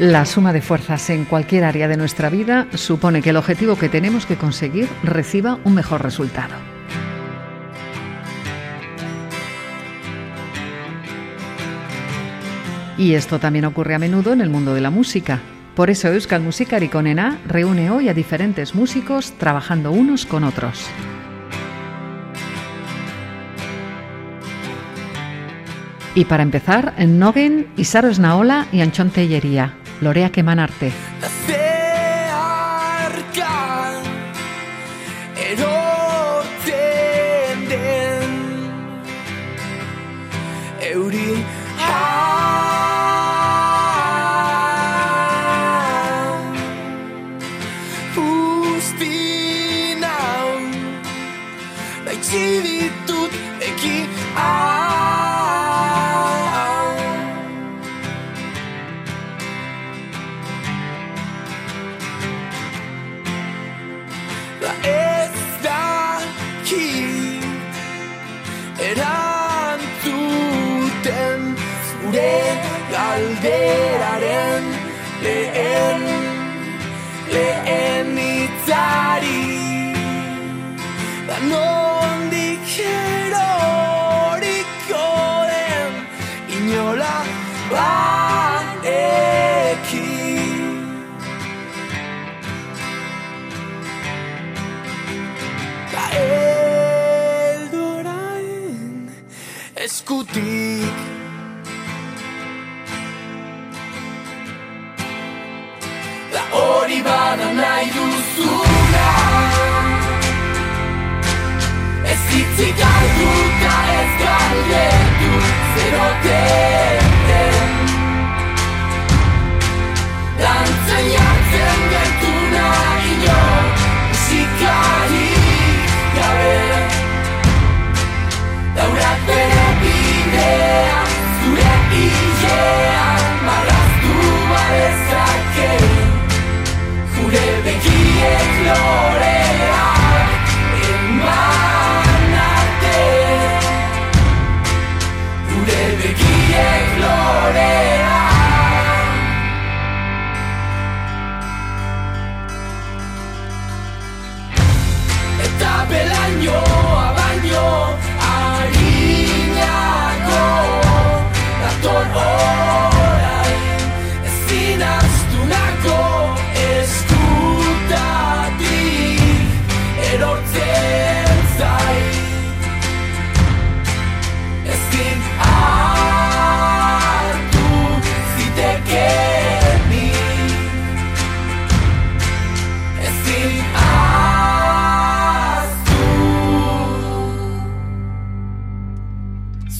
La suma de fuerzas en cualquier área de nuestra vida supone que el objetivo que tenemos que conseguir reciba un mejor resultado. Y esto también ocurre a menudo en el mundo de la música. Por eso Euskal Musikari Konena reúne hoy a diferentes músicos trabajando unos con otros. Y para empezar, Nogen, Isaro Esnaola y Anchón Tellería. Loreak eman arte. eskutik. La hori bada nahi duzuna. Ez hitzik galduta ez galdetu Zerotea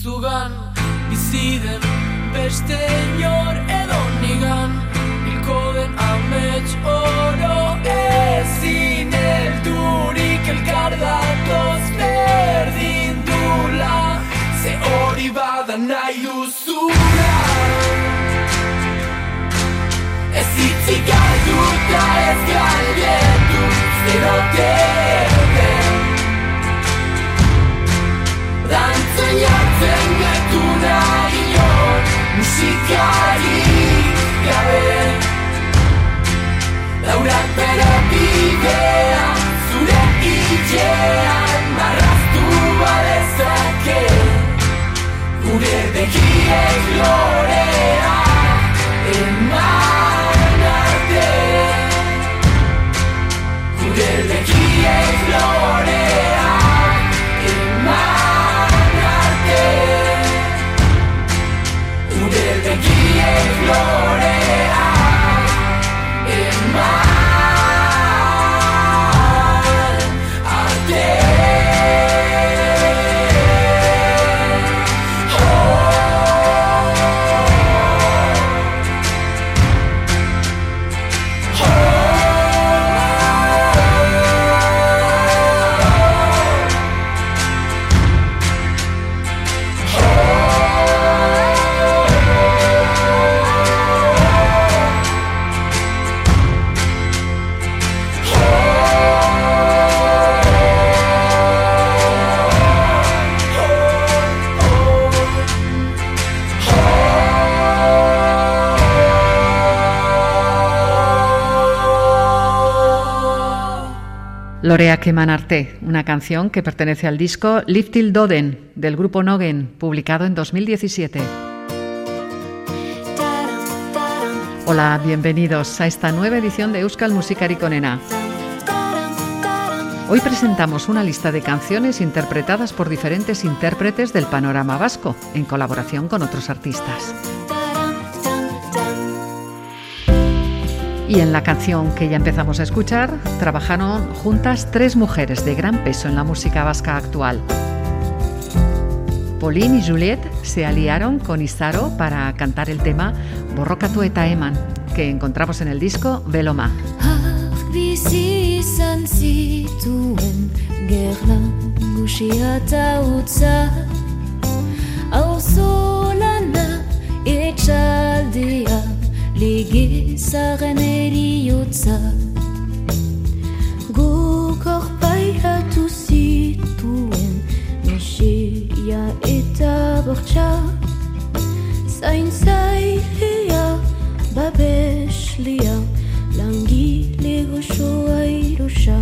Zugan bizi den beste inor edo nigan. Hilko den amets oro ezin eldurik elkar datoz berdin dula. Ze hori bada nahi duzula Ez itzik galduta ez galdetu Zerote uda ior musica li ya ve zure i tiera marastu gure begiek lorea eman arte gure begiek lorea Lord, Lord. Lorea Kemanarte, una canción que pertenece al disco Liftil Doden del grupo Nogen, publicado en 2017. Hola, bienvenidos a esta nueva edición de Euskal Musikari Konena. Hoy presentamos una lista de canciones interpretadas por diferentes intérpretes del panorama vasco, en colaboración con otros artistas. Y en la canción que ya empezamos a escuchar, trabajaron juntas tres mujeres de gran peso en la música vasca actual. Pauline y Juliette se aliaron con Isaro para cantar el tema Borrokatu eta eman, que encontramos en el disco Veloma. Lege zaren eriotza Guk orpailatu zituen Mesia eta bortxa. Zain zailea babeslia Langile goxoa irosa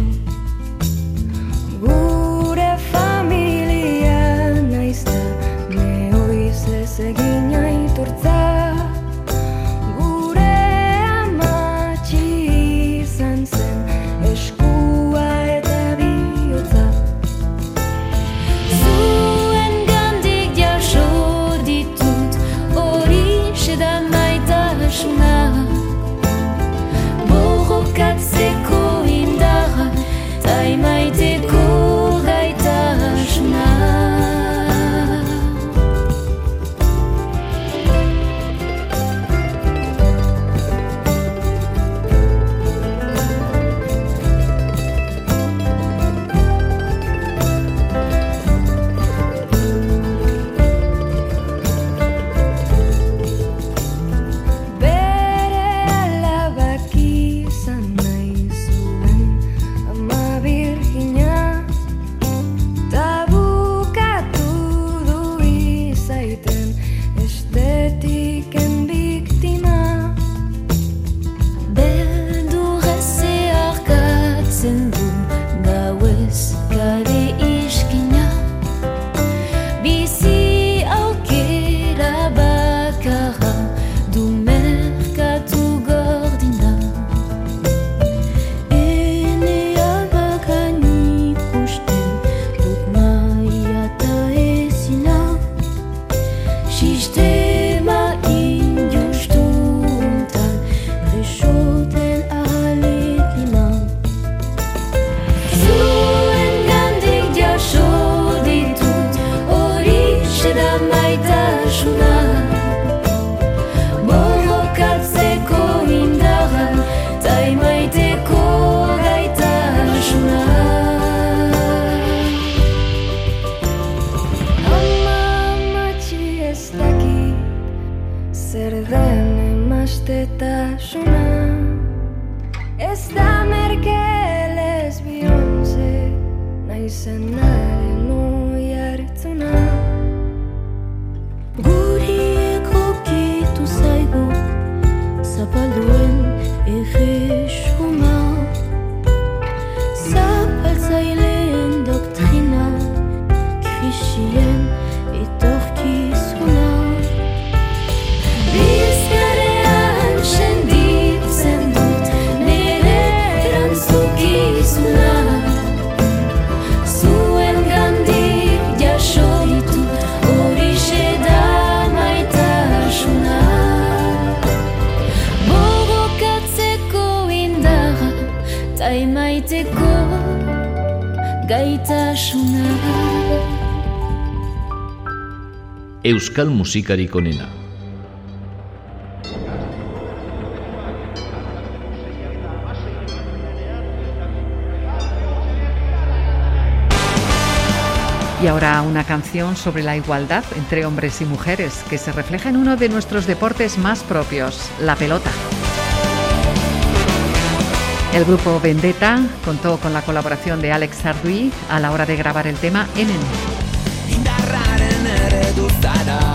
Euskal musikari konena. Y ahora una canción sobre la igualdad entre hombres y mujeres que se refleja en uno de nuestros deportes más propios, la pelota. El grupo Vendetta contó con la colaboración de Alex Sarduy a la hora de grabar el tema Enen. Dada.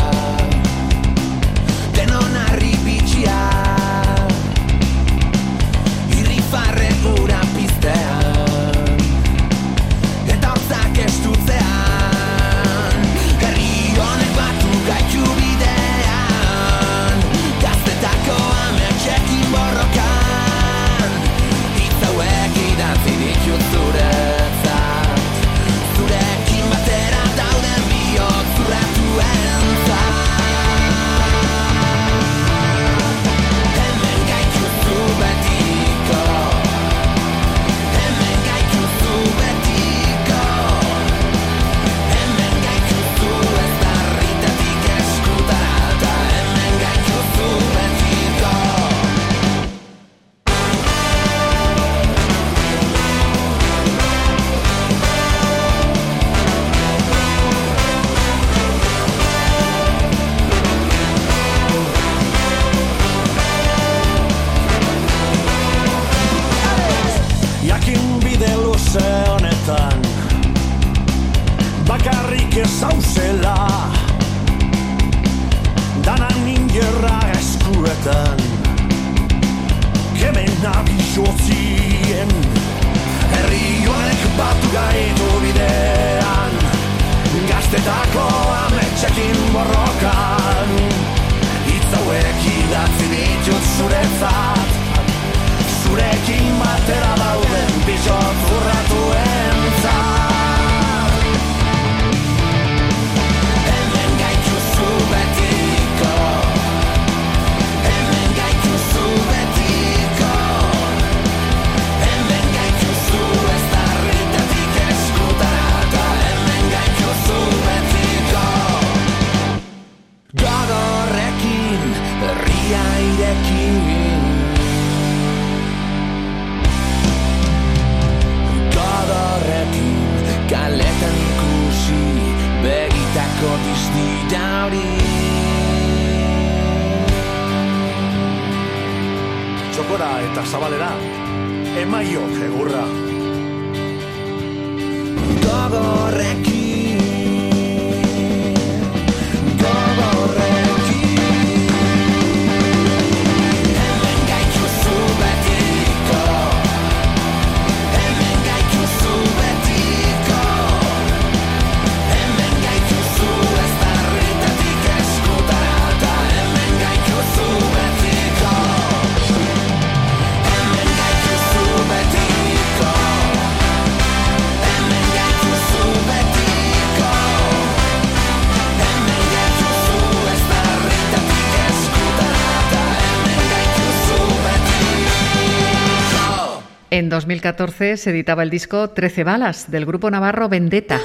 En 2014 se editaba el disco Trece balas del grupo navarro Vendetta.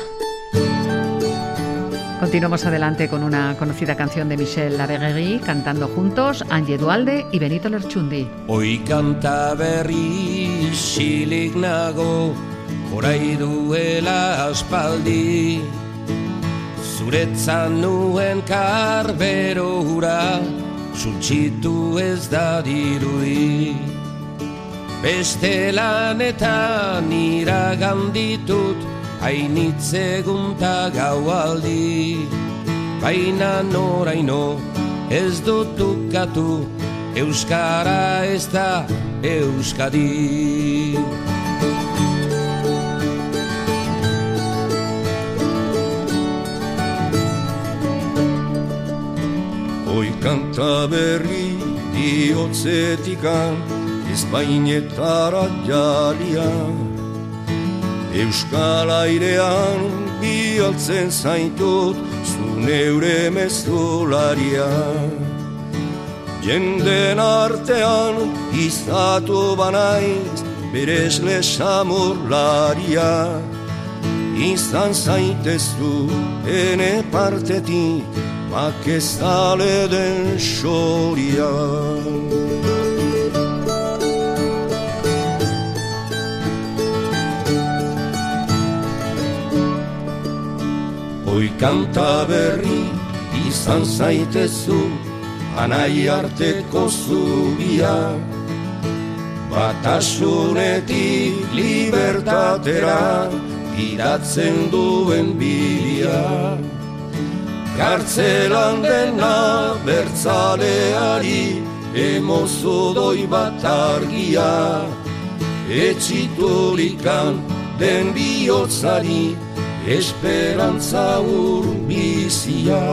Continuamos adelante con una conocida canción de Michel Laveguerie cantando juntos Angie Dualde y Benito Lerchundi. Hoy canta berri silik nago Horai duela aspaldi Zuretzan nuen karbero hura Zultxitu ez da Beste lanetan iraganditut Hainitzegunta gau aldi Baina noraino ez dut ukatu Euskara ez da Euskadi. Hoi kanta berri diotzetikan ezpainetara jalia. Euskal airean bialtzen zaitut zu neure mezularia. Jenden artean izatu banaiz berez lesamurlaria Izan zaitezu ene partetik bakezale den xoria Hoi kanta berri izan zaitezu Anai arteko zubia. Batasunetik libertatera Iratzen duen bilia. Kartzelan dena bertzaleari Emozo doi bat argia. Etxiturikan den bihotzari esperantza urbizia.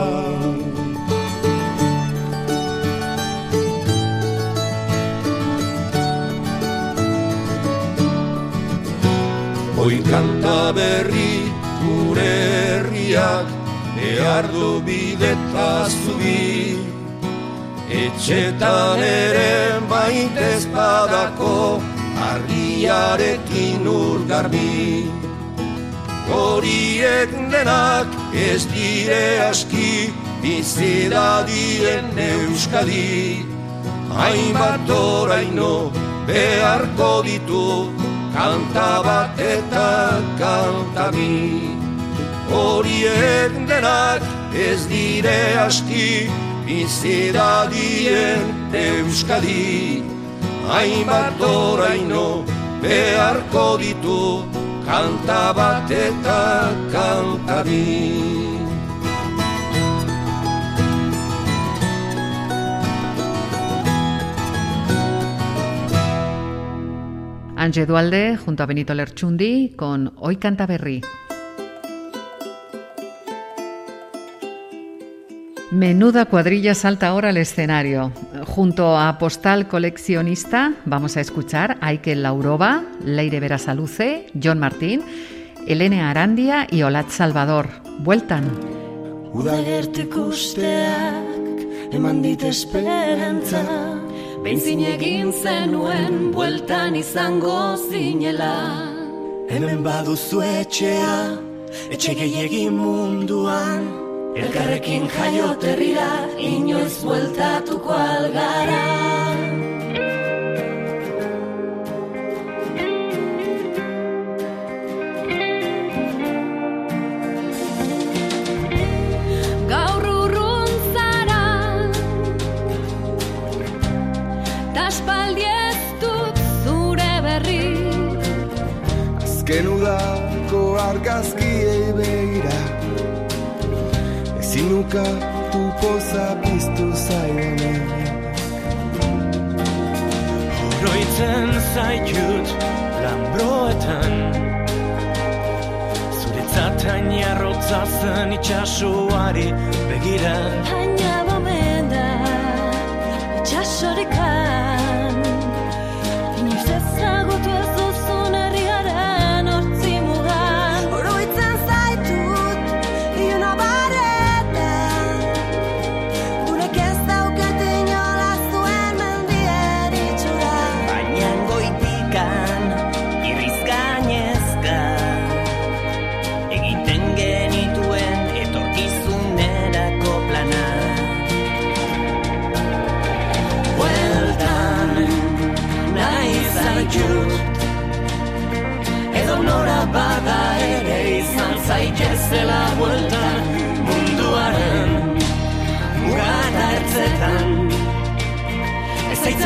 Hoi kanta berri gure herriak behar du bideta zubi Etxetan ere baitez badako argiarekin urgarbi horiek denak ez dire aski bizida dien euskadi. Hainbat oraino beharko ditu kanta bat eta kanta mi horiek denak ez dire aski bizida dien euskadi. Hainbat oraino beharko ditu kanta bat eta kanta bi. Ange Dualde junto a Benito Lerchundi con Hoy Canta Menuda cuadrilla salta ahora al escenario. Junto a Postal Coleccionista vamos a escuchar a Ikel Laurova, Leire Verasaluce, John Martín, Elene Arandia y Olat Salvador. Vueltan. Udagertuko usteak eman dit esperantza Benzin egin zenuen bueltan izango zinela Hemen baduzu etxea, etxe gehiagin munduan. Elkarrekin jaioterrira inoiz bueltatuko algara Gaur urrun zara Taspaldi ez dut zure berri. Azken udako argazkiei begira Nuka upoza piztu zaidanen Oroitzen zaitut lambroetan Zuretzat hainarrotza zen itxasuari begira. Baina bomenda itxasorikan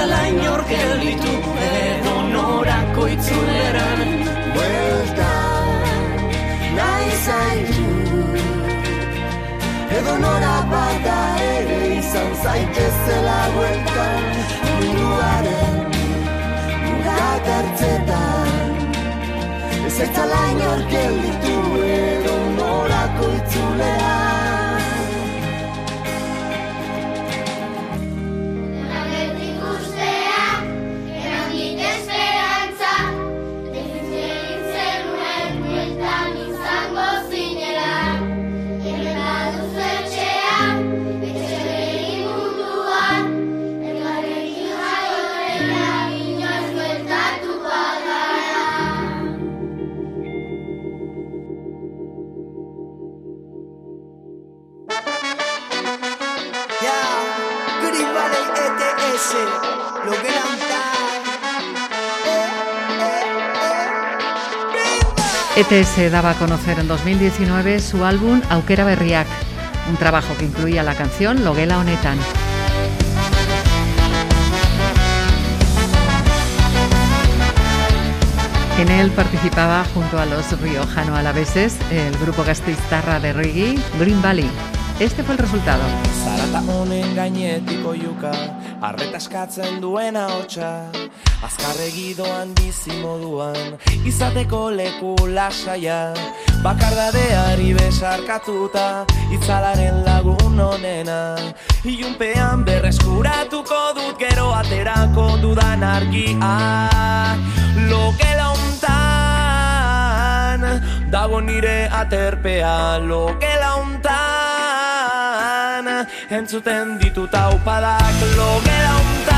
Ez zaitzala inor gelditu edo norako itzuleran Bueltan nahi zaitu Edo nora bada ere izan zaitezela bueltan Munduaren mugat hartzetan Ez zaitzala inor gelditu edo norako itzulean ETS daba a conocer en 2019 su álbum Aukera Berriak, un trabajo que incluía la canción Logela Honetan. En él participaba junto a los riojano alaveses el grupo gasteiztarra de reggae Green Valley. Este fue el resultado. Zarata honen gainetiko yuka Arreta eskatzen duena hotxa Azkarregi doan bizi moduan Izateko leku lasaia. Bakardadeari besarkatuta Itzalaren lagun onena. Ilunpean berreskuratuko dut Gero aterako dudan argia. Lokela hontan Dago nire aterpea. Lokela hontan Entzuten ditut aupadak. Logela hontan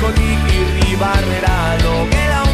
Con Iki Barrera, lo que la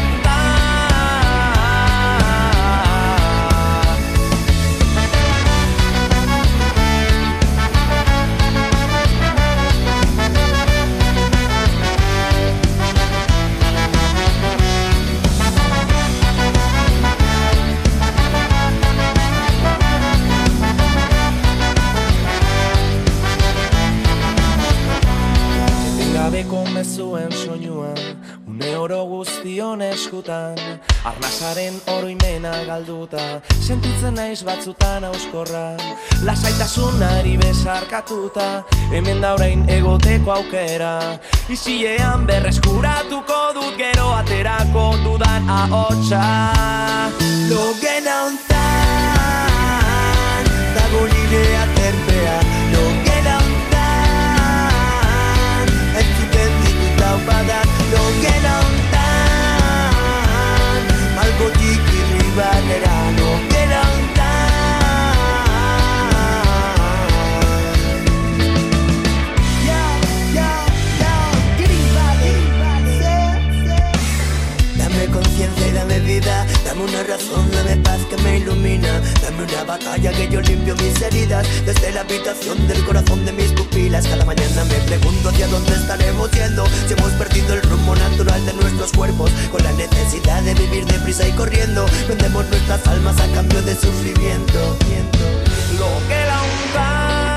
Arnasaren oroimena galduta Sentitzen naiz batzutan auskorra Lasaitasunari besarkatuta Hemen da orain egoteko aukera. Izilean berreskuratuko dut gero aterako dudan ahotsa. Logena hontan Dago nire run it out. Dame una razón, dame paz que me ilumina. Dame una batalla que yo limpio mis heridas. Desde la habitación del corazón de mis pupilas. Cada mañana me pregunto hacia dónde estaremos yendo. Si hemos perdido el rumbo natural de nuestros cuerpos. Con la necesidad de vivir deprisa y corriendo. Vendemos nuestras almas a cambio de sufrimiento. Lo que la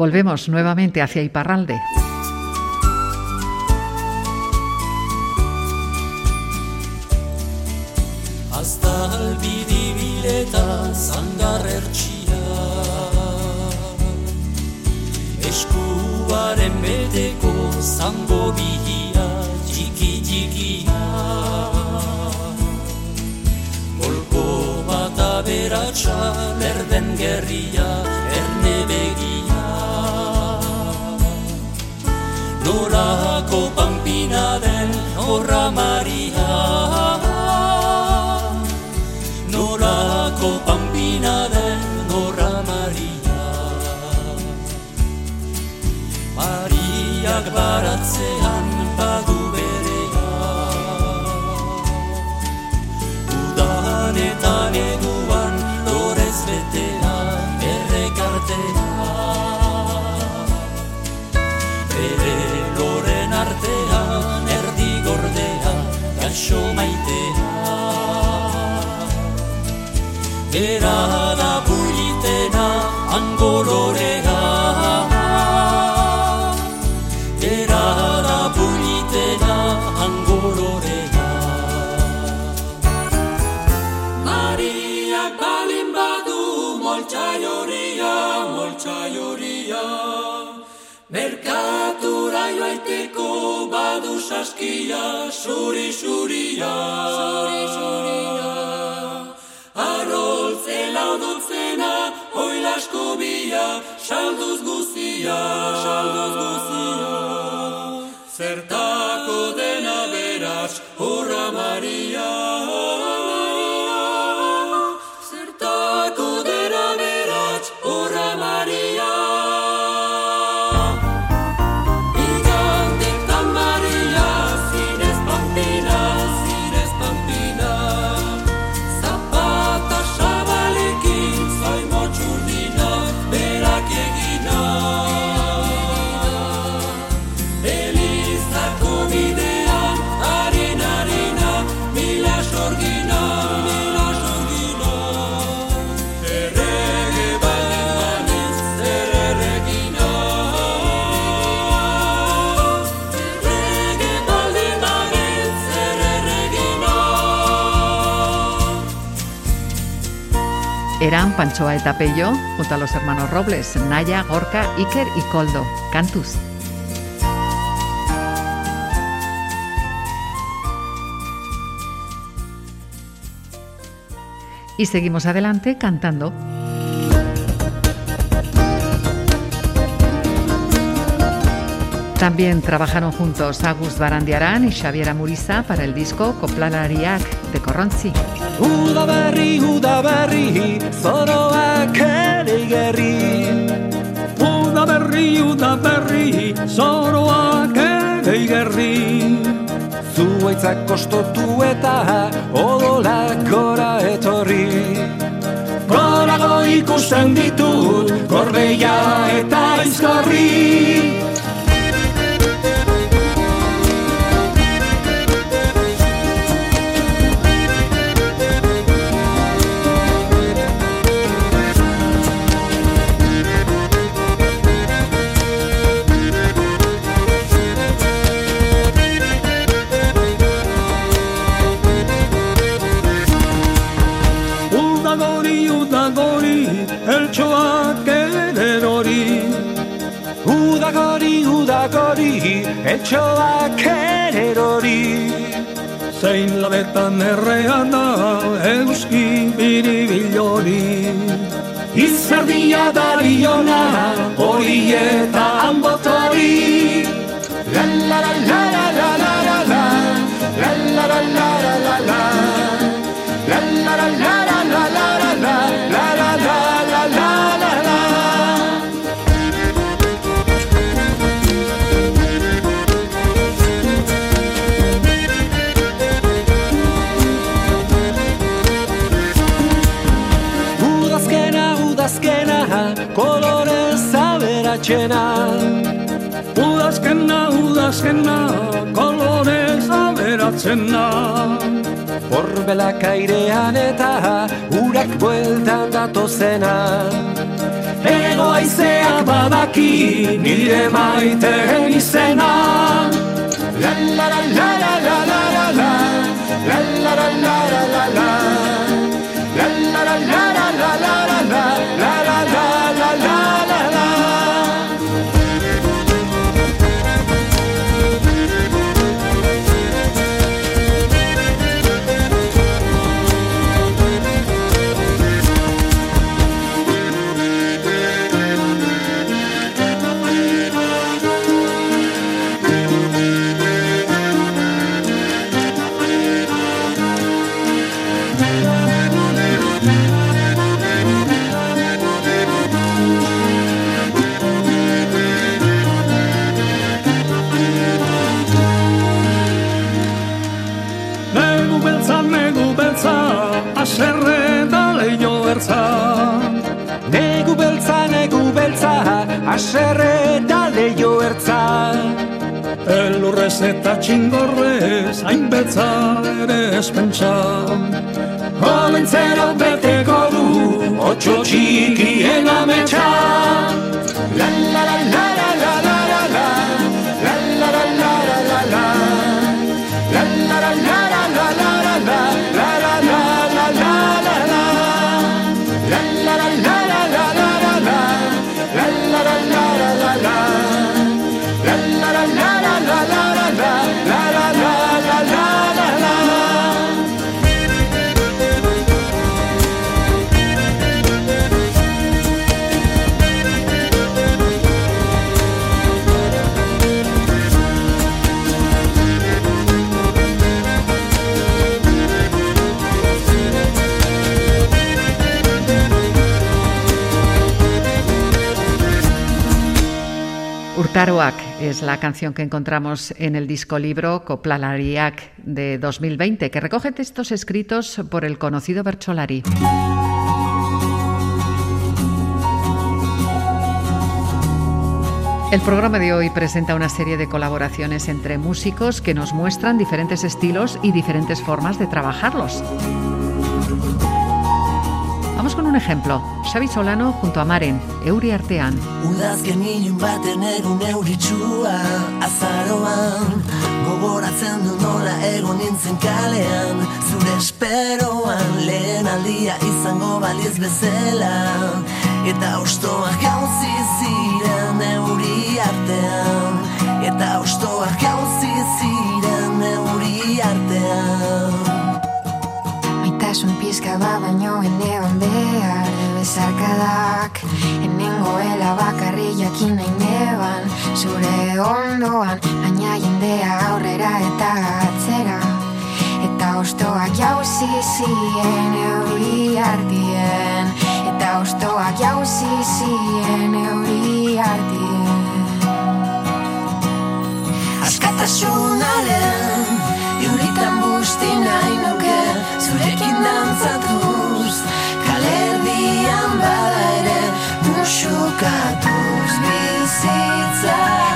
Volvemos nuevamente hacia Iparralde. Hasta albidibileta zangar ertxia Eskuaren beteko zango bilia txiki txikia aberatsa lerden gerria erne begia. Norako pampina den horra maria. Norako pampina den horra maria. Mariak baratzean badu berea. Udan gaixo maitea Era da bulitena angolorea saskia, suri suria, suri suria. Arrol zela odotzena, oilasko bila, salduz guzia, salduz guzia. Zertako dena beraz, horra Maria. Panchoa eta Pello, junto a los hermanos Robles, Naya, Gorka, Iker y Coldo. Cantus. Y seguimos adelante cantando. También trabajaron juntos Agus Barandiarán y Xavier Amuriza para el disco Koplalariak de Corronzi. Uda berri, uda berri, zoroak ere igerri. Uda berri, uda berri, zoroak ere igerri. Zuaitzak kostotu eta odolak gora etorri. Gorago ikusten ditut, gorbeia eta izkorri. Eltsoak eren hori. Zein labetan errean da, euski biribil hori. Izerdia dariona hori eta anbotori la la la la la la La la la la la la la La aberatzena Horbelak airean eta urak bueltan datozena Ego aizea badaki nire maiteen izena la la la la la la la La la la la la la la La la la la la la la la la La la la la aserre da leio ertza. Elurrez eta txingorrez, hain beltza ere espentsa. Olentzero beteko du, otxo txikien ametsa. La la la la la la Urtaroak es la canción que encontramos en el disco libro Coplalariak de 2020, que recoge textos escritos por el conocido Bercholari. El programa de hoy presenta una serie de colaboraciones entre músicos que nos muestran diferentes estilos y diferentes formas de trabajarlos. Vamos con un ejemplo. Xavi Solano junto a Maren, Euri Artean. Udazken ilun baten egun euritsua azaroan Gogoratzen du nola egon nintzen kalean Zure esperoan lehen aldia izango baliz bezala Eta ostoak jauzi ziren euri artean Eta ostoak jauzi ziren Maitasun pizka bat baino eneban behar Bezarkadak. Enengoela bakarri jakin nahi neban Zure ondoan Baina jendea aurrera eta atzera. Eta ostoak jauzi ziren euri ardien Eta ostoak jauzi ziren euri ardien Askatasunaren Euritan busti nahi Zurekin dantzatuz Kalerdian bada ere Musukatuz Bizitza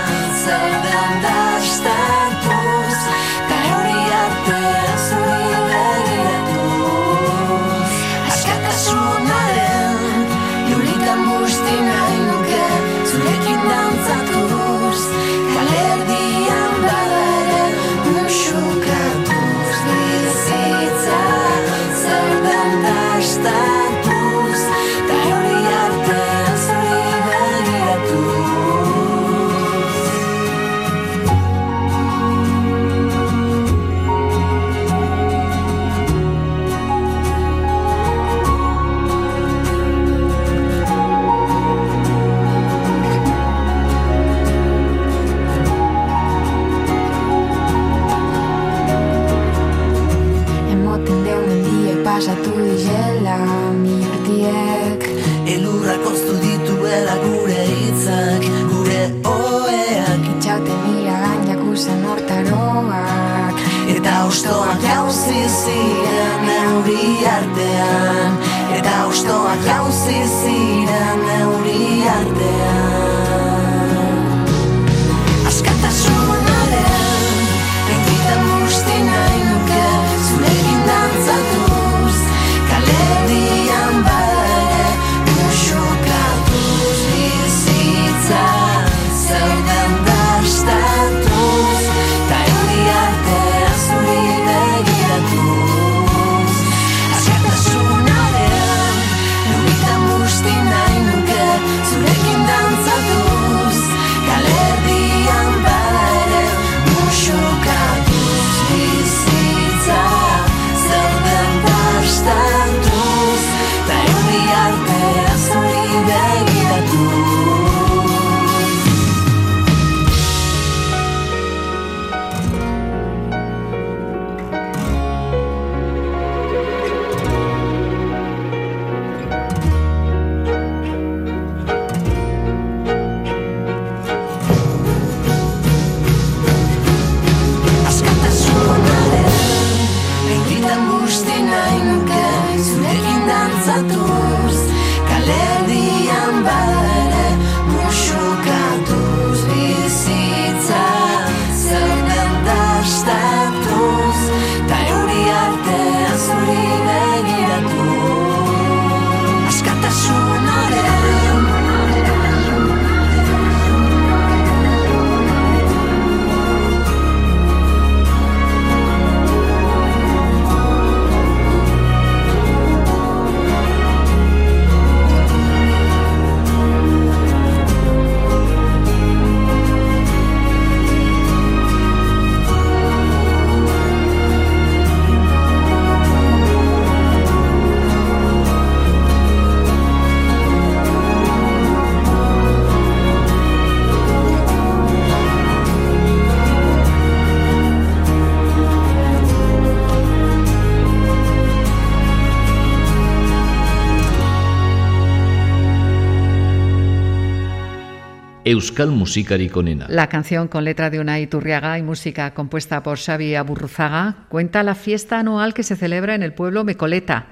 Euskal musikarik onena. La canción con letra de Unai Turriaga y música compuesta por Xavi Aburruzaga cuenta la fiesta anual que se celebra en el pueblo Mecoleta.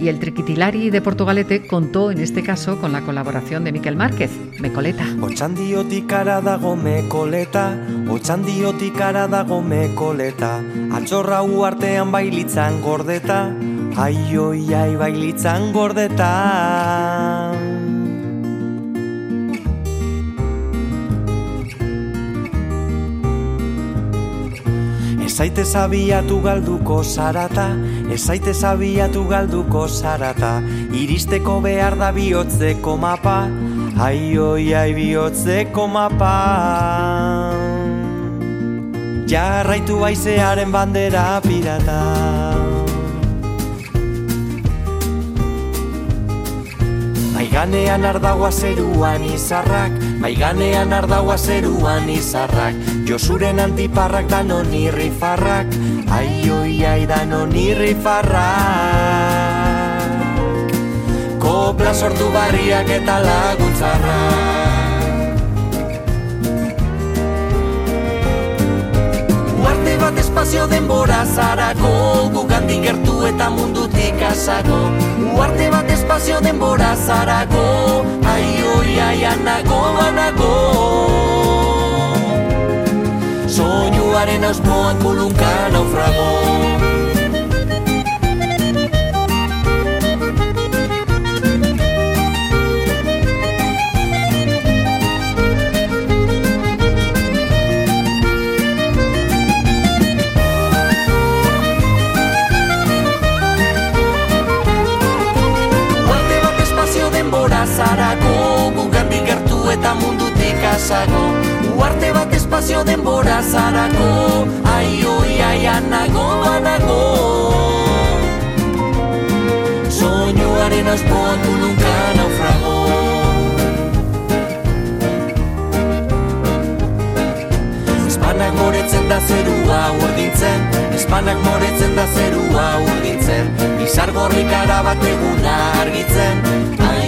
Y el Triquitilari de Portugalete contó en este caso con la colaboración de Miquel Márquez, Mecoleta. Otxandiotik ara dago mekoleta, otxandiotik ara dago mekoleta, atxorra uartean bailitzan gordeta, ai oi ai bailitzan gordeta. Ezaite zabiatu galduko zarata, ezaite zabiatu galduko zarata, iristeko behar da bihotzeko mapa, ai oi ai bihotzeko mapa. Jarraitu baizearen bandera pirata. Maiganean ardagoa zeruan izarrak, maiganean ardagoa zeruan izarrak, Josuren antiparrak danon irrifarrak, ai oi ai danon irrifarrak. Kopla sortu barriak eta laguntzarrak. Uarte bat espazio denbora zarako Gugandik gertu eta mundutik asago Uarte bat espazio denbora zarako Ai oi ai anago anago Soinuaren auspoan kulunka naufrago zarako Gugandik gertu eta mundutik asago Uarte bat espazio denbora zarako. Ai oi ai anago anago. Soinuaren aspoan kulunka naufrago. Espanak moretzen da zerua urdintzen Espanak moretzen da zerua urdintzen Izar gorrik bat eguna argitzen. Ai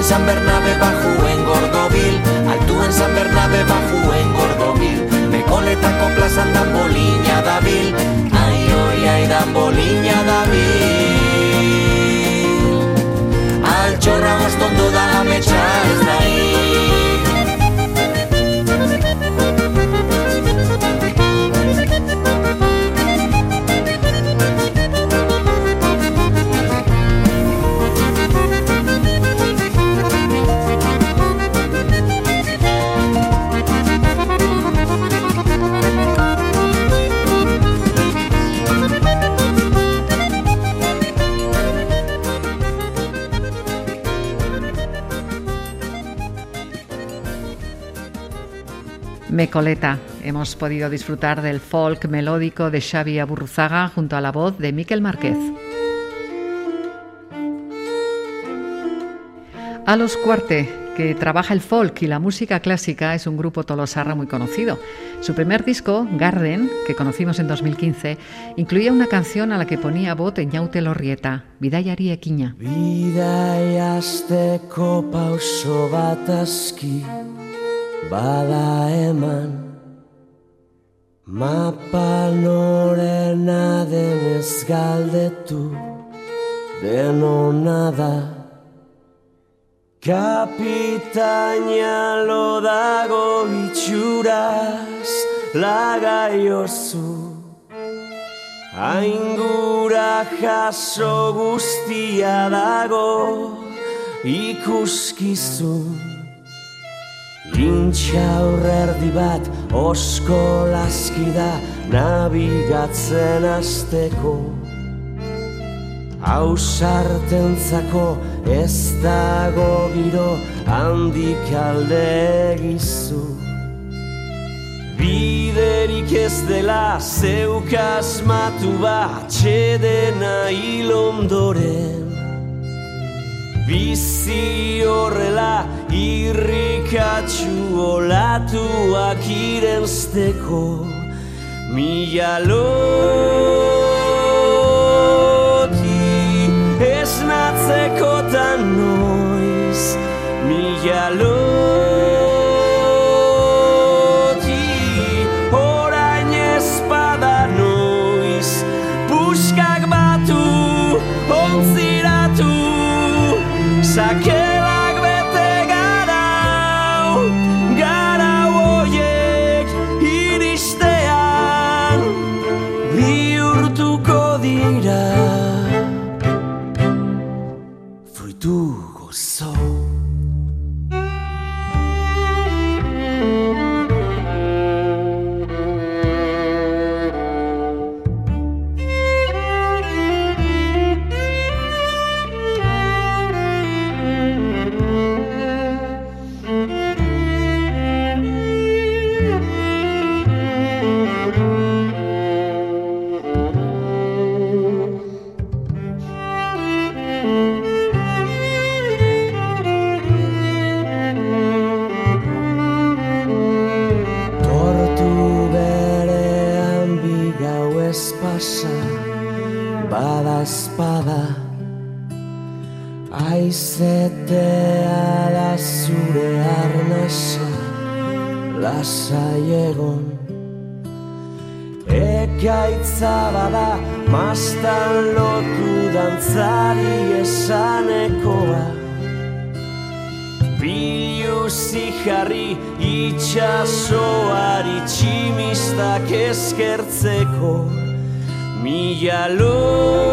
en San Bernabe bajo en Gordovil, altú en San Bernabe bajo en Gordovil, me coleta con plaza en Damboliña Davil, ay hoy ay Damboliña Davil. Al chorra vos tondo da la mecha es daí. Mecoleta. Hemos podido disfrutar del folk melódico de Xavi Aburruzaga junto a la voz de Miquel Márquez. A los Cuarte, que trabaja el folk y la música clásica, es un grupo tolosarra muy conocido. Su primer disco, Garden, que conocimos en 2015, incluía una canción a la que ponía voz Ñaute Lorrieta, Bidaiari Ekiña. Bada eman Mapa norena denez galdetu denona da. Kapitaina lo dago itxuraz lagaiozu. Aingura jaso guztia dago ikuskizun Intxaurre erdi bat oskolazki da nabigatzen azteko Hausartentzako ez dago giro handik alde egizu Biderik ez dela zeukaz matu bat txedena hilondoren Bizi horrela irrikatxu olatuak irenzteko Mila loti esnatzekotan noiz Mila loti itxasoari tximistak eskertzeko Mila loti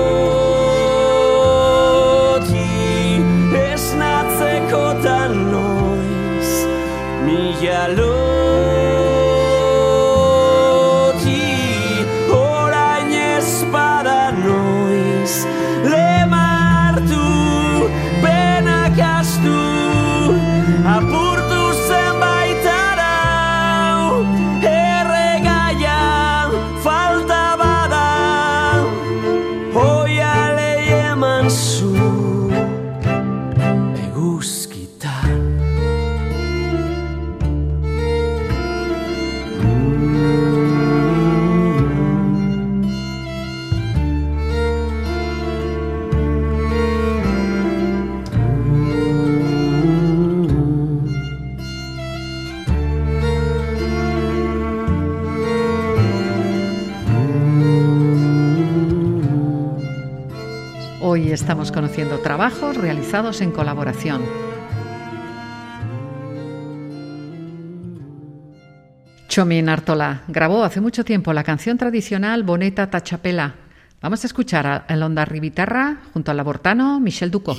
estamos conociendo trabajos realizados en colaboración. Chomin Artola grabó hace mucho tiempo la canción tradicional Boneta Tachapela. Vamos a escuchar a el onda Ribitarra junto al abortano Michel Duco.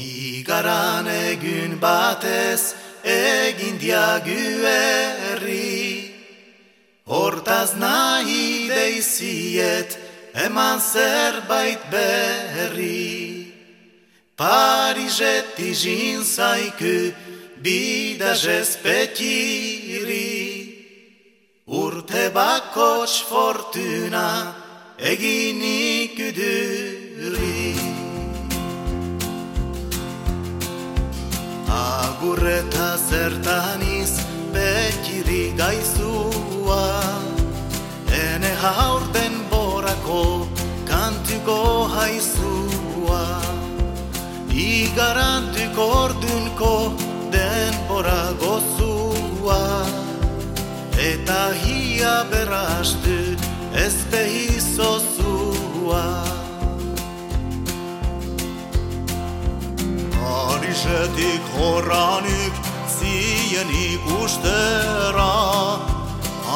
Pariset izin zaiku bidaz espetiri Urte bakots fortuna eginik üdüri Agurreta zertaniz betiri gaizua Ene haurten borako kantuko haizua Igarantuk ordunko denbora gozua Eta hia berrastu ez behizozua Arisetik horranik zien ikustera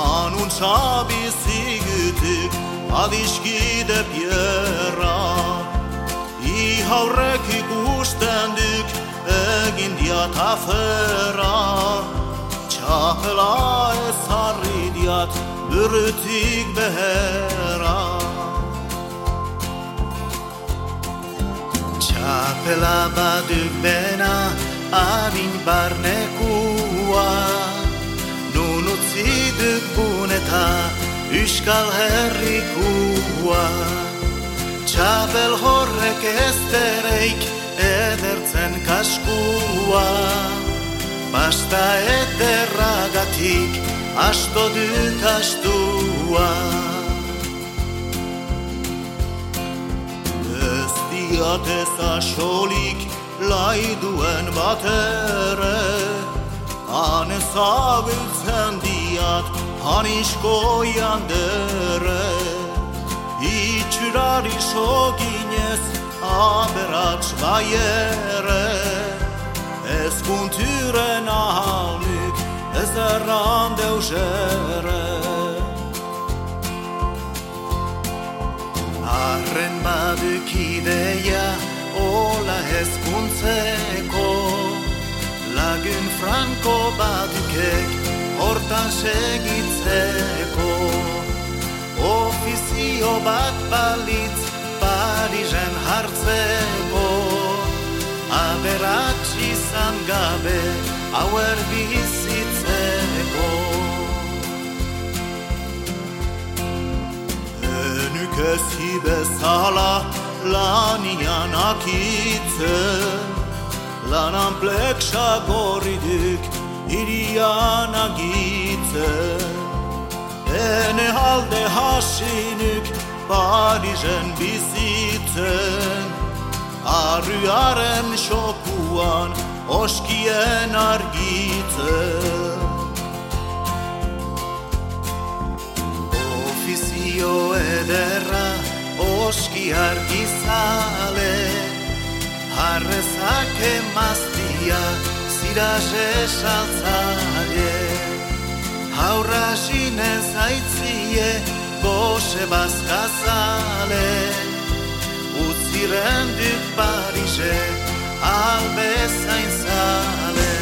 Anun txabizigutik adiskide pierra ikusten duk egin diat afera Txapela ez harri diat burutik behera. Txapela baduk bena adin barnekua Nun utzi duk buneta Euskal Herrikua Txapel horrek ez dereik edertzen kaskua. Basta ederragatik asto dut astua. Ez diatez asolik laiduen batere Han ezagutzen diat hanisko jandere Itxurari soginez aberats baiere Ez punturen ahaunik ez erran deusere Arren baduk ideia ola hezkuntzeko Lagun franko badukek hortan segitzeko Ofizio bat balitz Parisen hartzeko Aberatz izan gabe hauer bizitzeko Enuk ezi bezala lanian akitzen Lanan pleksa gorriduk irian agitzen Ene alde hasinuk Parisen bizitzen Arruaren xokuan oskien argitzen Ofizio ederra oski argizale Harrezak emaztia ziraz esaltzaile Haurra sinez aitzie goxe bazkazale Utziren duk Parise albezain zale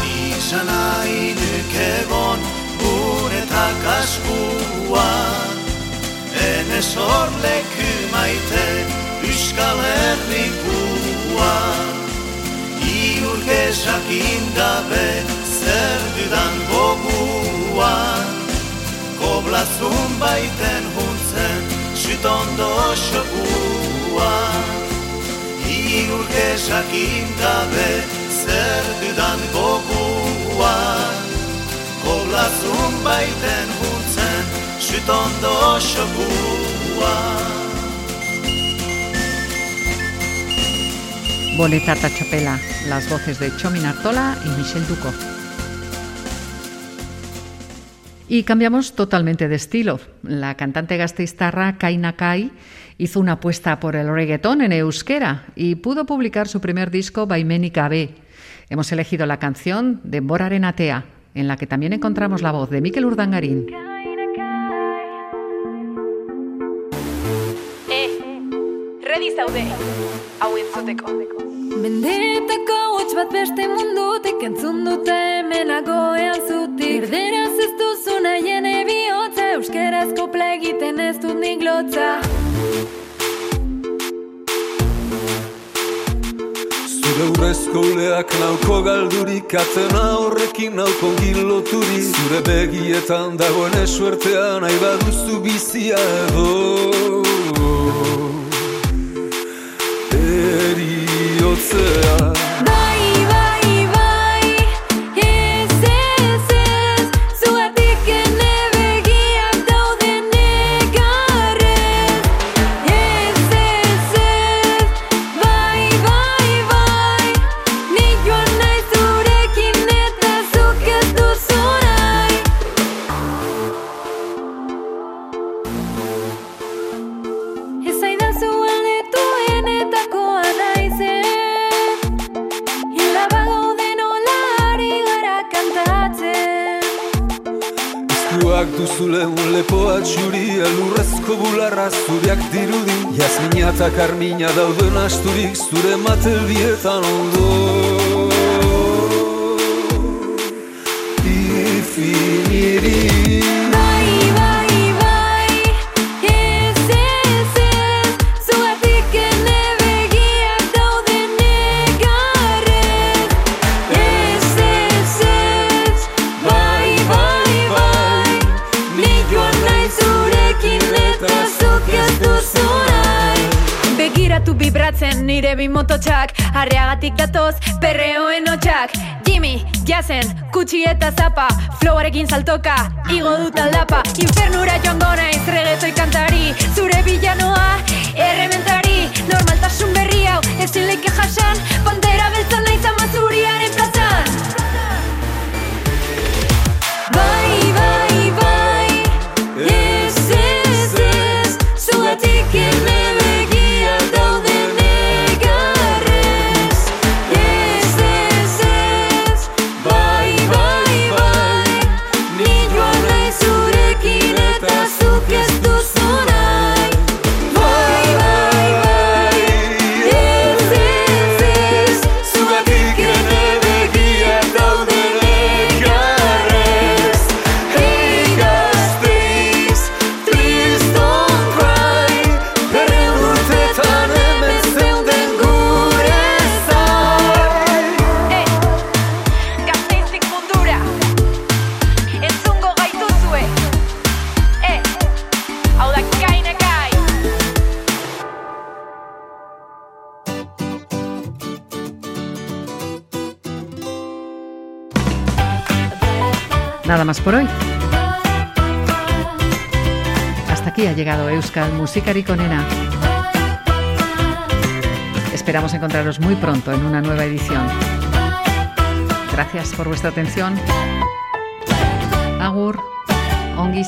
Nisan hainuk egon guretak askuan Ene sorleku maite Euskal Herrikuan Iurgesak indabe zer dudan goguan Koblazun baiten huntzen sütondo xokuan Iurgesak indabe zer dudan goguan Koblazun baiten huntzen sütondo xokuan Boleta Tachapela, las voces de Chomin Artola y Michel Duco. Y cambiamos totalmente de estilo. La cantante gasteiztarra Kaina Kai hizo una apuesta por el reggaetón en euskera y pudo publicar su primer disco Baimenik B. Hemos elegido la canción de Bora Arenatea, en la que también encontramos la voz de Mikel Urdangarín. Mendetako huts bat beste mundutik entzun dute hemenagoean zutik. Erderaz ez duzu nahien ebihotza Euskerazko plegiten ez dut nik lotza. Zure urrezko uleak nauko galdurik Atzena horrekin nauko giloturik Zure begietan dagoen esuertean Nahi baduzu bizia edo 似啊。Ludwig Suremat'ı bir tan oldu Arreagatik datoz perreoen hotxak. Jimmy, jazen, kutsi eta zapa Flowarekin saltoka, igo dut aldapa Infernura Euskal Musikari Konena. Esperamos encontraros muy pronto en una nueva edición. Gracias por vuestra atención. Agur, ongi.